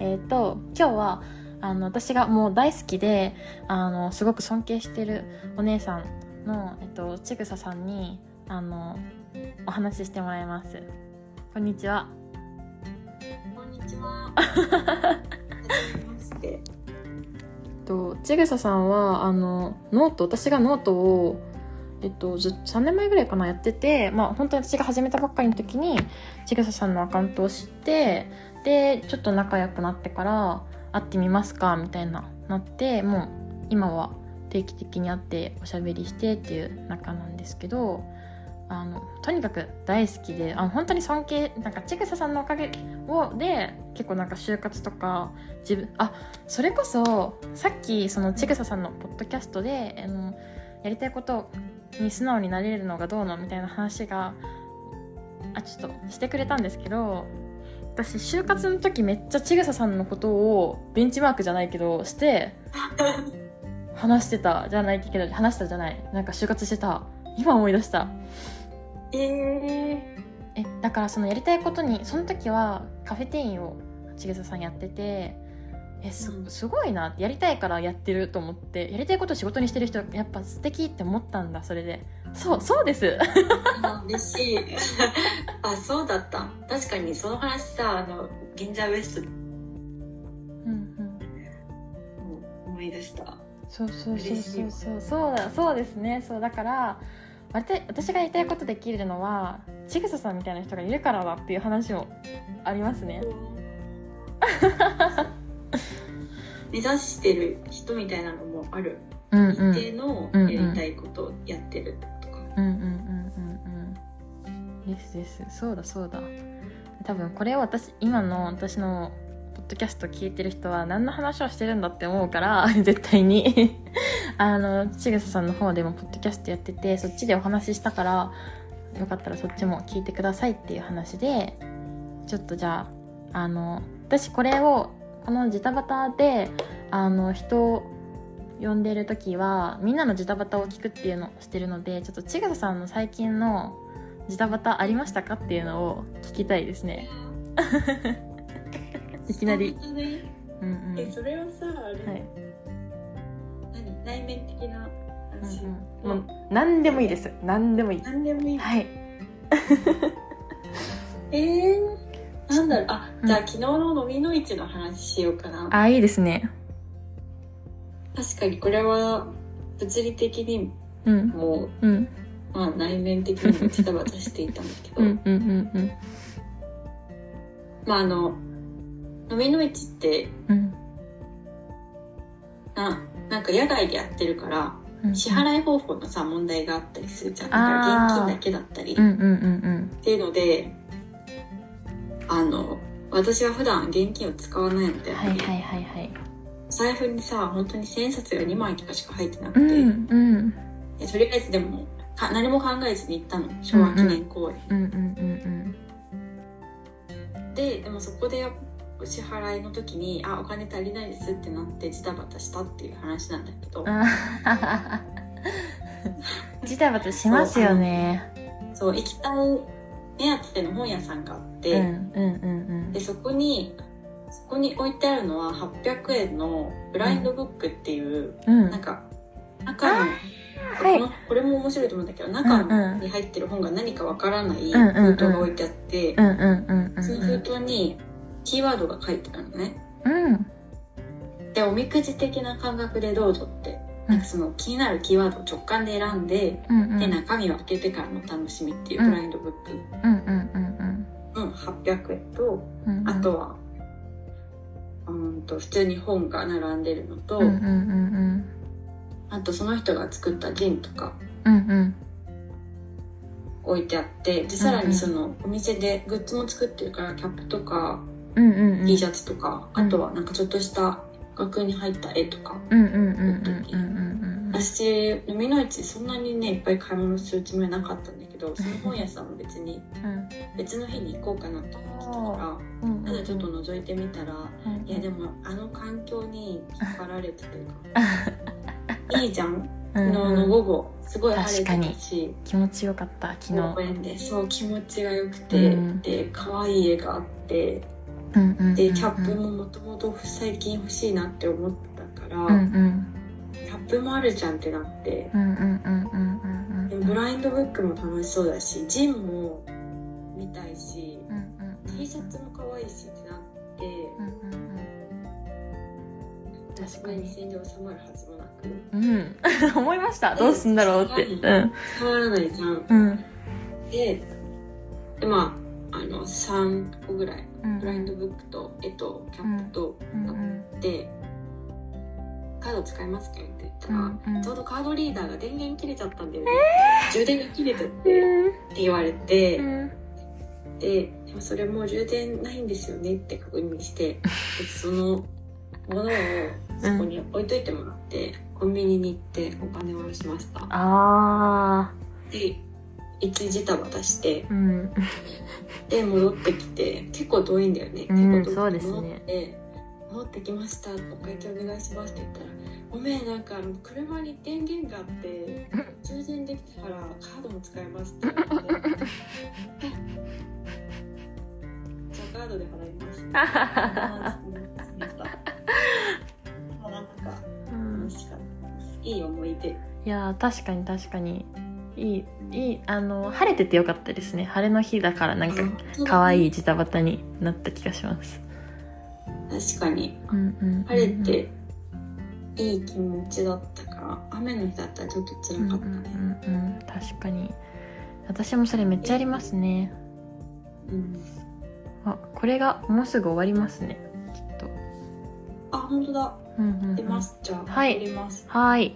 えっ、と今日はあの私がもう大好きであのすごく尊敬してるお姉さんの、えっと、ちぐささんにあのお話ししてもらいますこんにちはこんにちは。はじめまして。とちぐささんはあのノート私がノートをえっと、3年前ぐらいかなやってて、まあ、本当に私が始めたばっかりの時にちぐささんのアカウントを知ってでちょっと仲良くなってから会ってみますかみたいななってもう今は定期的に会っておしゃべりしてっていう仲なんですけどあのとにかく大好きであの本当に尊敬なんかちぐさんのおかげをで結構なんか就活とか自分あそれこそさっきそのちぐさんのポッドキャストであのやりたいことに素直になれるのがどうのみたいな話があちょっとしてくれたんですけど私就活の時めっちゃちぐささんのことをベンチマークじゃないけどして話してたじゃないけど話したじゃない。なんか就活してた。今思い出した。えー、えだからそのやりたいことにその時はカフェ店員をちぐささんやっててえすうん。すごいな。やりたいからやってると思ってやりたいことを仕事にしてる人やっぱ素敵って思ったんだそれで。そうそうです。あ嬉しい。あ、そうだった。確かにその話さ、あの、銀座ウエストでうんうん。も思い出した。そうそうそう嬉しいう。そそうそうだそうですね。そうだから私がやりたいことできるのはちぐささんみたいな人がいるからだっていう話もありますね 目指してる人みたいなのもある。うん一定のうんうん。やりたいことをやってるとか。うんうんうんうんうん。ですです。そうだそうだ。多分これを私今の私のポッドキャスト聞いてる人は何の話をしてるんだって思うから 絶対に。あのちぐささんの方でもポッドキャストやっててそっちでお話ししたからよかったらそっちも聞いてくださいっていう話でちょっとじゃああの私これをこのジタバタであの人を呼んでる時はみんなのジタバタを聞くっていうのをしてるのでちょっとちぐささんの最近のジタバタありましたかっていうのを聞きたいですね。いきなり。ね。うんうん。え、それはさ、あれ、はい、何内面的なうん話。うん、もう何でもいいです。何でもいい。何でもいい。はい。えー、なんだろう、あ、うん。じゃあ昨日の飲みの市の話しようかな。あいいですね。確かにこれは物理的にうん。も、うん。まあ内面的にもジタバタしていたんだけど、うんうんうんうん。まああの、飲みの市って、うん。な、なんか野外でやってるから、うん支払い方法のさ、問題があったりするじゃん。だから現金だけだったり、うんうんうん。っていうので、あの、私は普段現金を使わないので、うんはいはいはいはい。財布にさ、本当に千円札が2枚とかしか入ってなくうて、んうん。でとりあえずでもか何も考えずに行ったの。昭和記念公園、うんうんうんででもそこでお支払いの時に「あお金足りないです」ってなってジタバタしたっていう話なんだけど、ジタバタしますよね。そう行きたい目当ての本屋さんがあっうんて、でそこにそこに置いてあるのは800円のブラインドブックっていう、うん。うんなんか中のはいこのこれも面白いと思うんだけど中に入ってる本が何かわからない封筒が置いてあって、その封筒にキーワードが書いてあるのね。うん。で、おみくじ的な感覚でどうぞって、うんなんかその気になるキーワードを直感で選んで、うんうん。で、中身を開けてからの楽しみっていううん。ブラインドブック、うんうんうんうん、800円と、うんうん。あとは、うんと、普通に本が並んでるのと、うんうんうんあとその人が作ったジンとかうんうん。置いてあって、で、さらにそのお店でグッズも作ってるから、キャップとか、うんうんうん。T シャツとか、うん。あとはなんかちょっとした額に入った絵とか、うんうんうんうんうん。うん私飲みの市そんなにねいっぱい買い物するつもりはなかったんだけどその本屋さんも別にうん。別の日に行こうかなと思ってたかうんらただちょっと覗いてみたらうん。いやでもあの環境に引っ張られてというかいいじゃん？昨日の午後すごい晴れてたし気持ちよかった昨日。公園で。そう気持ちが良くて、うん。で可愛い絵があってうんうんうんうん。でキャップももともと最近欲しいなって思ったから、うんうんキャップもあるじゃんってなってブラインドブックも楽しそうだしジンも見たいしうんうん T シャツも可愛いしってなってうんうん確かに。2000円で収まるはずもなく。うん。思いました。どうすんだろうって。うん。変わらないじゃん。うん。ででまああの3個ぐらい。うんブラインドブックと絵とキャップとうん。あって、カード使いますかって言ったら、うんうん。ちょうどカードリーダーが電源切れちゃったんだよね、充電が切れてって、うん。って言われて、うん。ででもそれもう充電ないんですよねって確認してで そのものをそこに置いといてもらって、コンビニに行ってお金を下ろしました。あで一時ジタバタしてーうん。で戻ってきて結構遠いんだよね、うん結構遠くてそうですね戻ってきましたお会計お願いしますって言ったらごめんなんか車に電源があって 充電できたからカードも使えますって言われてじゃあカードで払います。いい思い出。いやー確かに確かに。いいいいあの晴れててよかったですね。晴れの日だからなんか可愛いジタバタになった気がします確かに。うんうん晴れていい気持ちだったから雨の日だったらちょっと辛かったね、うんうん確かに。私もそれめっちゃありますね。うん。あこれがもうすぐ終わりますね。きっと。あ本当だ。うんうんうん。出ます。じゃあはい。送ります。はい